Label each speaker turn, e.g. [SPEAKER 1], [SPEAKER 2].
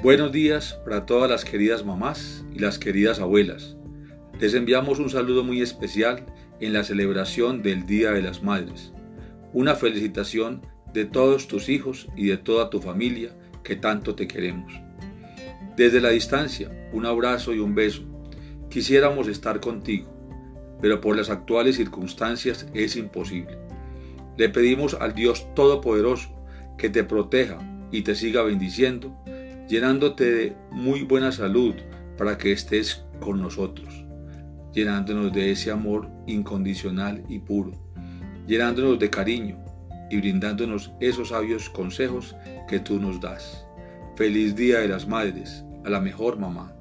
[SPEAKER 1] Buenos días para todas las queridas mamás y las queridas abuelas. Les enviamos un saludo muy especial en la celebración del Día de las Madres. Una felicitación de todos tus hijos y de toda tu familia que tanto te queremos. Desde la distancia, un abrazo y un beso. Quisiéramos estar contigo, pero por las actuales circunstancias es imposible. Le pedimos al Dios Todopoderoso que te proteja y te siga bendiciendo llenándote de muy buena salud para que estés con nosotros, llenándonos de ese amor incondicional y puro, llenándonos de cariño y brindándonos esos sabios consejos que tú nos das. Feliz Día de las Madres, a la mejor mamá.